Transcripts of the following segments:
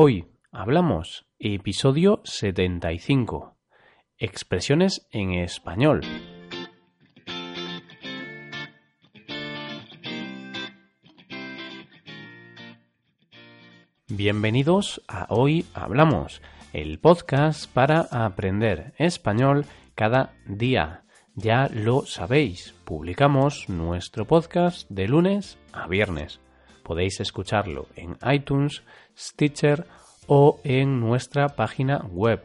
Hoy hablamos episodio 75. Expresiones en español. Bienvenidos a Hoy Hablamos, el podcast para aprender español cada día. Ya lo sabéis, publicamos nuestro podcast de lunes a viernes. Podéis escucharlo en iTunes, Stitcher o en nuestra página web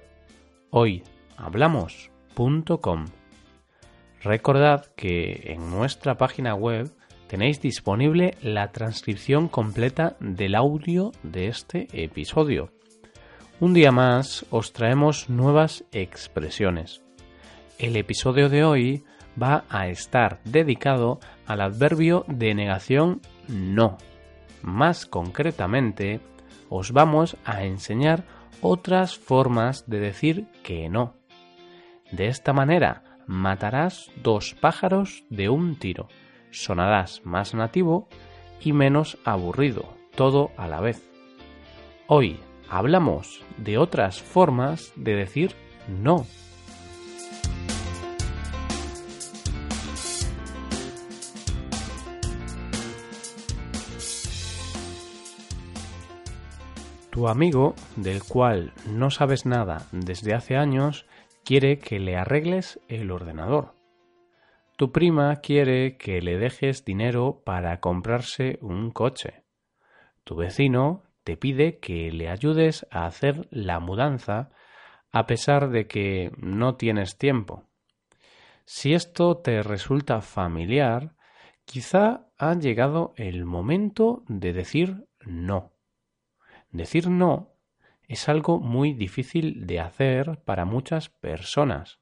hoyhablamos.com. Recordad que en nuestra página web tenéis disponible la transcripción completa del audio de este episodio. Un día más os traemos nuevas expresiones. El episodio de hoy va a estar dedicado al adverbio de negación no. Más concretamente, os vamos a enseñar otras formas de decir que no. De esta manera matarás dos pájaros de un tiro sonarás más nativo y menos aburrido, todo a la vez. Hoy hablamos de otras formas de decir no. Tu amigo, del cual no sabes nada desde hace años, quiere que le arregles el ordenador. Tu prima quiere que le dejes dinero para comprarse un coche. Tu vecino te pide que le ayudes a hacer la mudanza a pesar de que no tienes tiempo. Si esto te resulta familiar, quizá ha llegado el momento de decir no. Decir no es algo muy difícil de hacer para muchas personas,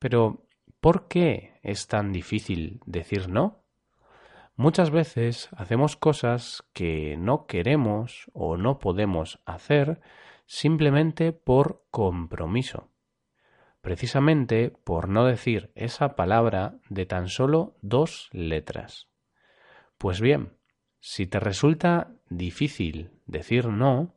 pero ¿Por qué es tan difícil decir no? Muchas veces hacemos cosas que no queremos o no podemos hacer simplemente por compromiso. Precisamente por no decir esa palabra de tan solo dos letras. Pues bien, si te resulta difícil decir no,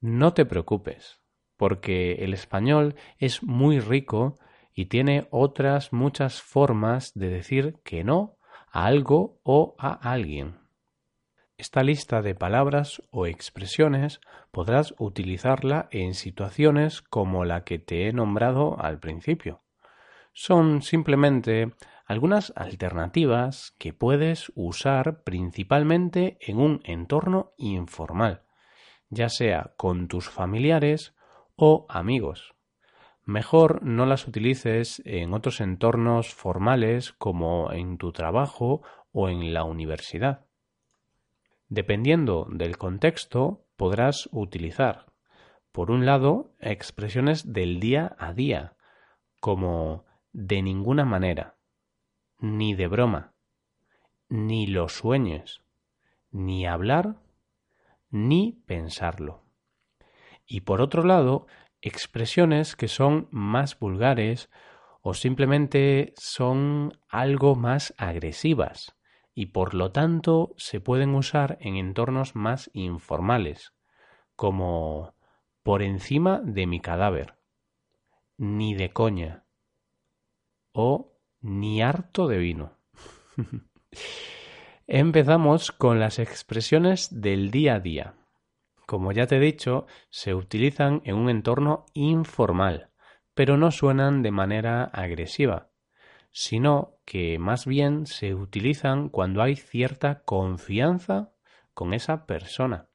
no te preocupes, porque el español es muy rico y tiene otras muchas formas de decir que no a algo o a alguien. Esta lista de palabras o expresiones podrás utilizarla en situaciones como la que te he nombrado al principio. Son simplemente algunas alternativas que puedes usar principalmente en un entorno informal, ya sea con tus familiares o amigos mejor no las utilices en otros entornos formales como en tu trabajo o en la universidad. Dependiendo del contexto, podrás utilizar, por un lado, expresiones del día a día, como de ninguna manera, ni de broma, ni lo sueñes, ni hablar, ni pensarlo. Y por otro lado, expresiones que son más vulgares o simplemente son algo más agresivas y por lo tanto se pueden usar en entornos más informales, como por encima de mi cadáver, ni de coña o ni harto de vino. Empezamos con las expresiones del día a día como ya te he dicho, se utilizan en un entorno informal, pero no suenan de manera agresiva, sino que más bien se utilizan cuando hay cierta confianza con esa persona.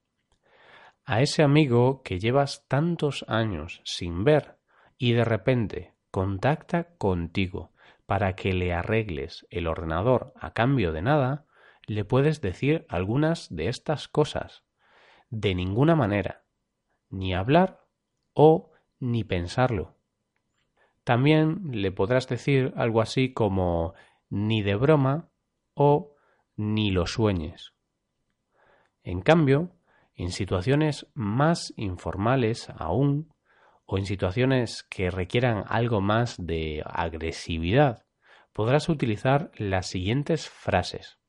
A ese amigo que llevas tantos años sin ver y de repente contacta contigo para que le arregles el ordenador a cambio de nada, le puedes decir algunas de estas cosas de ninguna manera, ni hablar o ni pensarlo. También le podrás decir algo así como ni de broma o ni lo sueñes. En cambio, en situaciones más informales aún, o en situaciones que requieran algo más de agresividad, podrás utilizar las siguientes frases.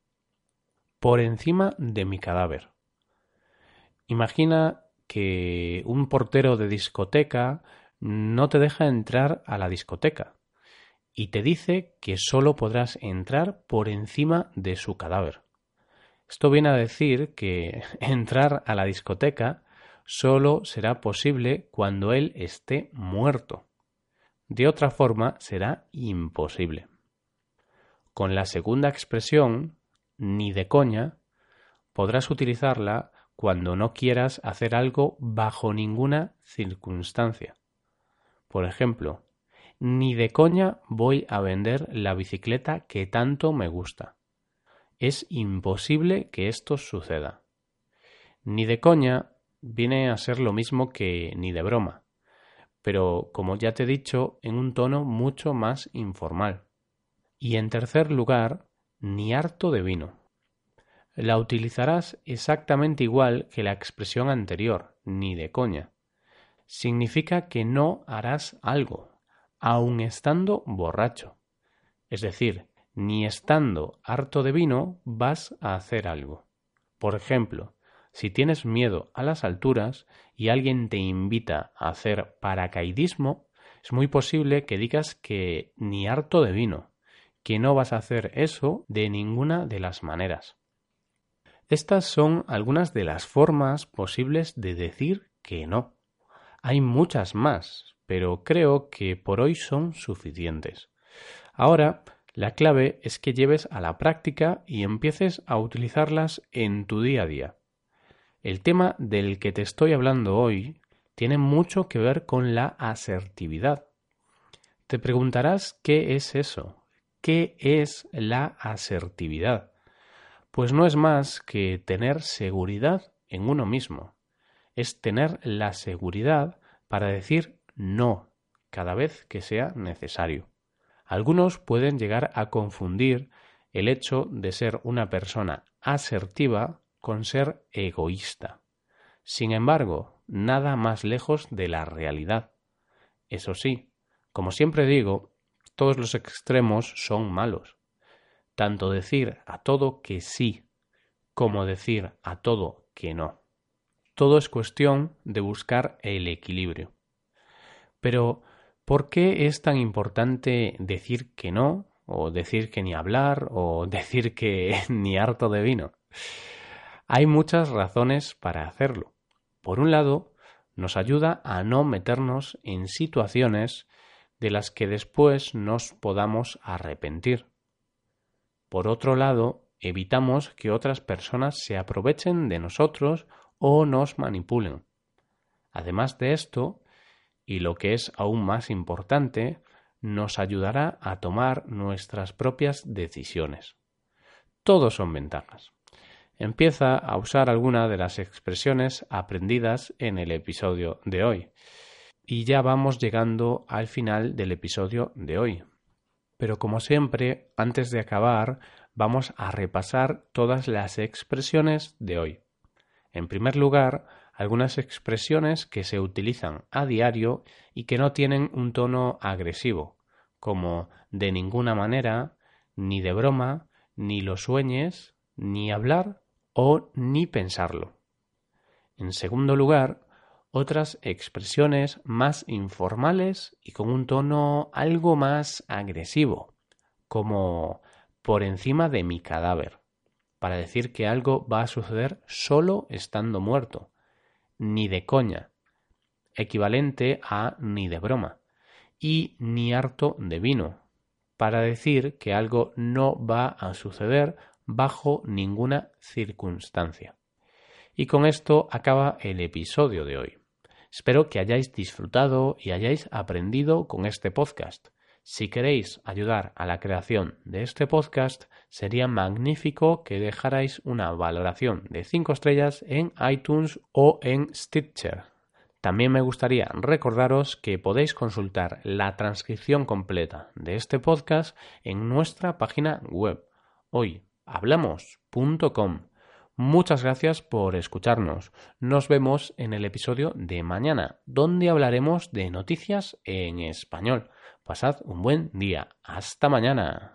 Por encima de mi cadáver. Imagina que un portero de discoteca no te deja entrar a la discoteca y te dice que solo podrás entrar por encima de su cadáver. Esto viene a decir que entrar a la discoteca solo será posible cuando él esté muerto. De otra forma será imposible. Con la segunda expresión, ni de coña, podrás utilizarla cuando no quieras hacer algo bajo ninguna circunstancia. Por ejemplo, ni de coña voy a vender la bicicleta que tanto me gusta. Es imposible que esto suceda. Ni de coña viene a ser lo mismo que ni de broma, pero como ya te he dicho, en un tono mucho más informal. Y en tercer lugar, ni harto de vino. La utilizarás exactamente igual que la expresión anterior, ni de coña. Significa que no harás algo, aun estando borracho. Es decir, ni estando harto de vino vas a hacer algo. Por ejemplo, si tienes miedo a las alturas y alguien te invita a hacer paracaidismo, es muy posible que digas que ni harto de vino, que no vas a hacer eso de ninguna de las maneras. Estas son algunas de las formas posibles de decir que no. Hay muchas más, pero creo que por hoy son suficientes. Ahora, la clave es que lleves a la práctica y empieces a utilizarlas en tu día a día. El tema del que te estoy hablando hoy tiene mucho que ver con la asertividad. Te preguntarás qué es eso, ¿Qué es la asertividad? Pues no es más que tener seguridad en uno mismo. Es tener la seguridad para decir no cada vez que sea necesario. Algunos pueden llegar a confundir el hecho de ser una persona asertiva con ser egoísta. Sin embargo, nada más lejos de la realidad. Eso sí, como siempre digo, todos los extremos son malos. Tanto decir a todo que sí, como decir a todo que no. Todo es cuestión de buscar el equilibrio. Pero, ¿por qué es tan importante decir que no, o decir que ni hablar, o decir que ni harto de vino? Hay muchas razones para hacerlo. Por un lado, nos ayuda a no meternos en situaciones de las que después nos podamos arrepentir. Por otro lado, evitamos que otras personas se aprovechen de nosotros o nos manipulen. Además de esto, y lo que es aún más importante, nos ayudará a tomar nuestras propias decisiones. Todos son ventajas. Empieza a usar alguna de las expresiones aprendidas en el episodio de hoy y ya vamos llegando al final del episodio de hoy. Pero como siempre, antes de acabar, vamos a repasar todas las expresiones de hoy. En primer lugar, algunas expresiones que se utilizan a diario y que no tienen un tono agresivo, como de ninguna manera, ni de broma, ni lo sueñes, ni hablar o ni pensarlo. En segundo lugar, otras expresiones más informales y con un tono algo más agresivo, como por encima de mi cadáver, para decir que algo va a suceder solo estando muerto, ni de coña, equivalente a ni de broma, y ni harto de vino, para decir que algo no va a suceder bajo ninguna circunstancia. Y con esto acaba el episodio de hoy. Espero que hayáis disfrutado y hayáis aprendido con este podcast. Si queréis ayudar a la creación de este podcast, sería magnífico que dejarais una valoración de 5 estrellas en iTunes o en Stitcher. También me gustaría recordaros que podéis consultar la transcripción completa de este podcast en nuestra página web hoyhablamos.com Muchas gracias por escucharnos. Nos vemos en el episodio de mañana, donde hablaremos de noticias en español. Pasad un buen día. Hasta mañana.